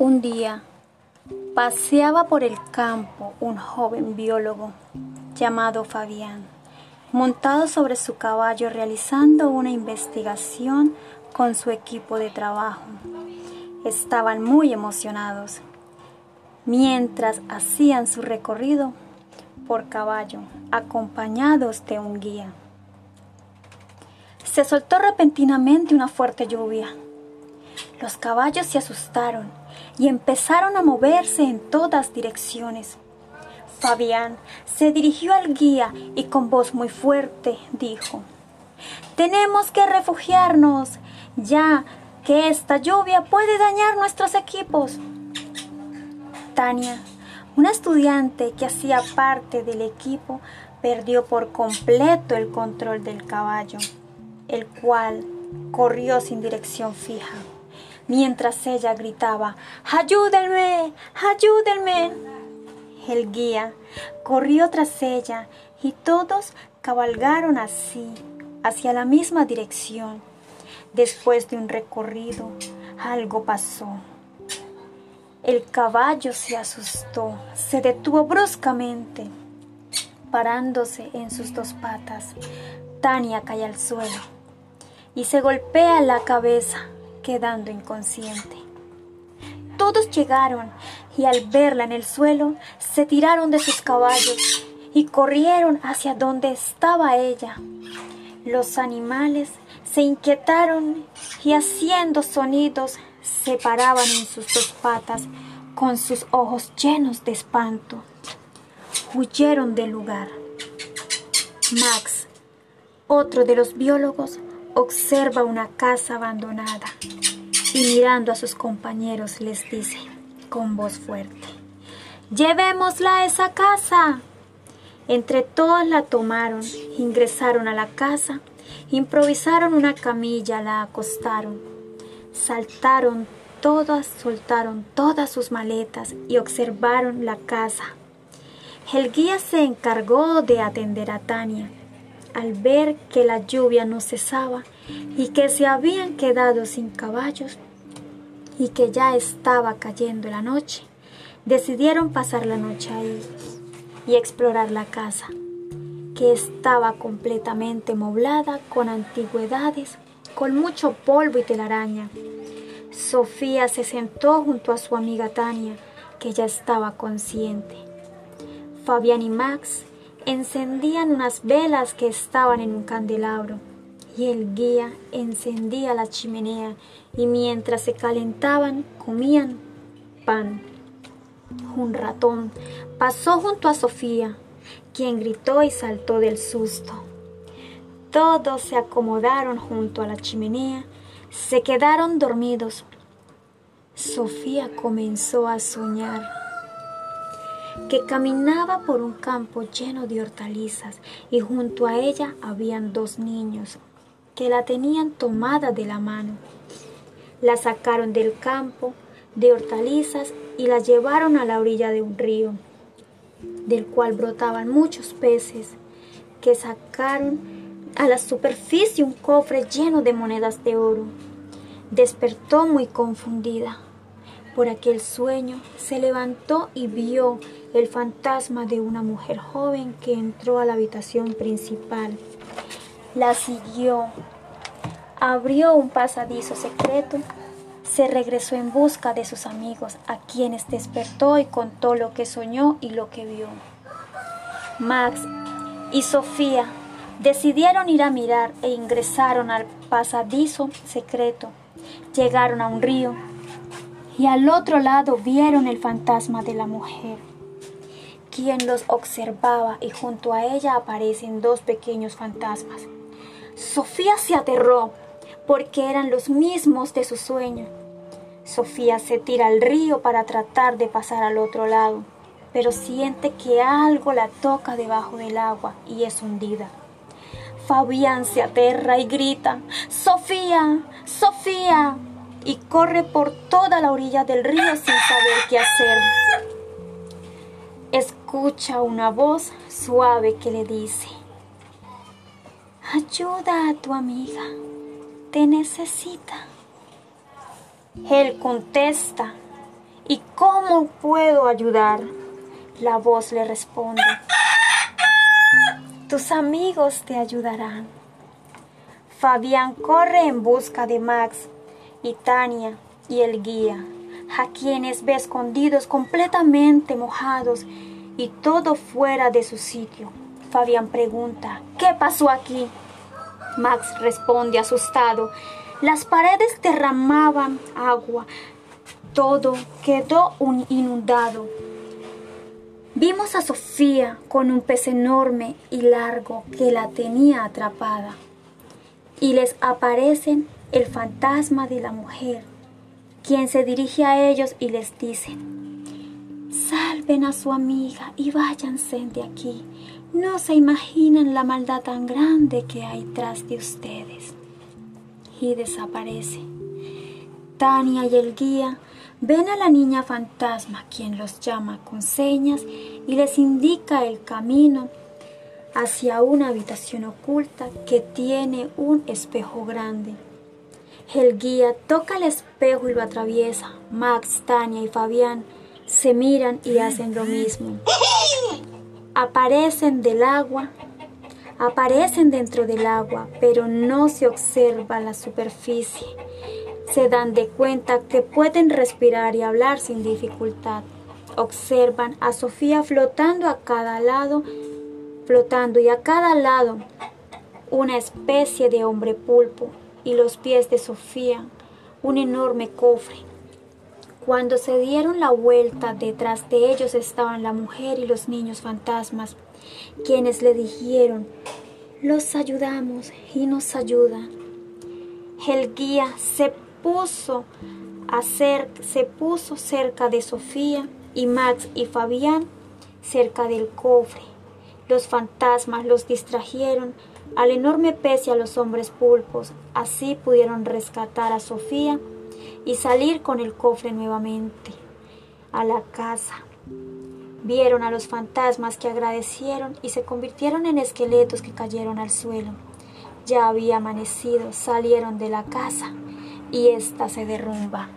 Un día paseaba por el campo un joven biólogo llamado Fabián, montado sobre su caballo realizando una investigación con su equipo de trabajo. Estaban muy emocionados mientras hacían su recorrido por caballo, acompañados de un guía. Se soltó repentinamente una fuerte lluvia. Los caballos se asustaron y empezaron a moverse en todas direcciones. Fabián se dirigió al guía y con voz muy fuerte dijo, Tenemos que refugiarnos, ya que esta lluvia puede dañar nuestros equipos. Tania, una estudiante que hacía parte del equipo, perdió por completo el control del caballo, el cual corrió sin dirección fija mientras ella gritaba, ¡Ayúdenme! ¡Ayúdenme! El guía corrió tras ella y todos cabalgaron así, hacia la misma dirección. Después de un recorrido, algo pasó. El caballo se asustó, se detuvo bruscamente, parándose en sus dos patas. Tania cae al suelo y se golpea la cabeza quedando inconsciente. Todos llegaron y al verla en el suelo se tiraron de sus caballos y corrieron hacia donde estaba ella. Los animales se inquietaron y haciendo sonidos se paraban en sus dos patas con sus ojos llenos de espanto. Huyeron del lugar. Max, otro de los biólogos, observa una casa abandonada y mirando a sus compañeros les dice con voz fuerte, Llevémosla a esa casa. Entre todos la tomaron, ingresaron a la casa, improvisaron una camilla, la acostaron, saltaron todas, soltaron todas sus maletas y observaron la casa. El guía se encargó de atender a Tania al ver que la lluvia no cesaba y que se habían quedado sin caballos y que ya estaba cayendo la noche, decidieron pasar la noche ahí y explorar la casa, que estaba completamente moblada con antigüedades, con mucho polvo y telaraña. Sofía se sentó junto a su amiga Tania, que ya estaba consciente. Fabián y Max encendían unas velas que estaban en un candelabro y el guía encendía la chimenea y mientras se calentaban comían pan. Un ratón pasó junto a Sofía, quien gritó y saltó del susto. Todos se acomodaron junto a la chimenea, se quedaron dormidos. Sofía comenzó a soñar que caminaba por un campo lleno de hortalizas y junto a ella habían dos niños que la tenían tomada de la mano. La sacaron del campo de hortalizas y la llevaron a la orilla de un río, del cual brotaban muchos peces, que sacaron a la superficie un cofre lleno de monedas de oro. Despertó muy confundida por aquel sueño, se levantó y vio el fantasma de una mujer joven que entró a la habitación principal. La siguió, abrió un pasadizo secreto, se regresó en busca de sus amigos, a quienes despertó y contó lo que soñó y lo que vio. Max y Sofía decidieron ir a mirar e ingresaron al pasadizo secreto. Llegaron a un río y al otro lado vieron el fantasma de la mujer, quien los observaba y junto a ella aparecen dos pequeños fantasmas. Sofía se aterró porque eran los mismos de su sueño. Sofía se tira al río para tratar de pasar al otro lado, pero siente que algo la toca debajo del agua y es hundida. Fabián se aterra y grita, Sofía, Sofía, y corre por toda la orilla del río sin saber qué hacer. Escucha una voz suave que le dice, ayuda a tu amiga, te necesita. Él contesta ¿Y cómo puedo ayudar? La voz le responde. Tus amigos te ayudarán. Fabián corre en busca de Max y Tania y el guía, a quienes ve escondidos completamente mojados y todo fuera de su sitio. Fabián pregunta, ¿qué pasó aquí? Max responde asustado, las paredes derramaban agua, todo quedó inundado. Vimos a Sofía con un pez enorme y largo que la tenía atrapada. Y les aparecen el fantasma de la mujer, quien se dirige a ellos y les dice, salven a su amiga y váyanse de aquí. No se imaginan la maldad tan grande que hay tras de ustedes. Y desaparece. Tania y el guía Ven a la niña fantasma, quien los llama con señas y les indica el camino hacia una habitación oculta que tiene un espejo grande. El guía toca el espejo y lo atraviesa. Max, Tania y Fabián se miran y hacen lo mismo. Aparecen del agua, aparecen dentro del agua, pero no se observa la superficie se dan de cuenta que pueden respirar y hablar sin dificultad. Observan a Sofía flotando a cada lado, flotando y a cada lado una especie de hombre pulpo y los pies de Sofía un enorme cofre. Cuando se dieron la vuelta, detrás de ellos estaban la mujer y los niños fantasmas, quienes le dijeron, los ayudamos y nos ayudan. El guía se puso a se puso cerca de Sofía y Max y Fabián cerca del cofre. Los fantasmas los distrajeron al enorme pez y a los hombres pulpos. Así pudieron rescatar a Sofía y salir con el cofre nuevamente a la casa. Vieron a los fantasmas que agradecieron y se convirtieron en esqueletos que cayeron al suelo. Ya había amanecido, salieron de la casa y ésta se derrumba.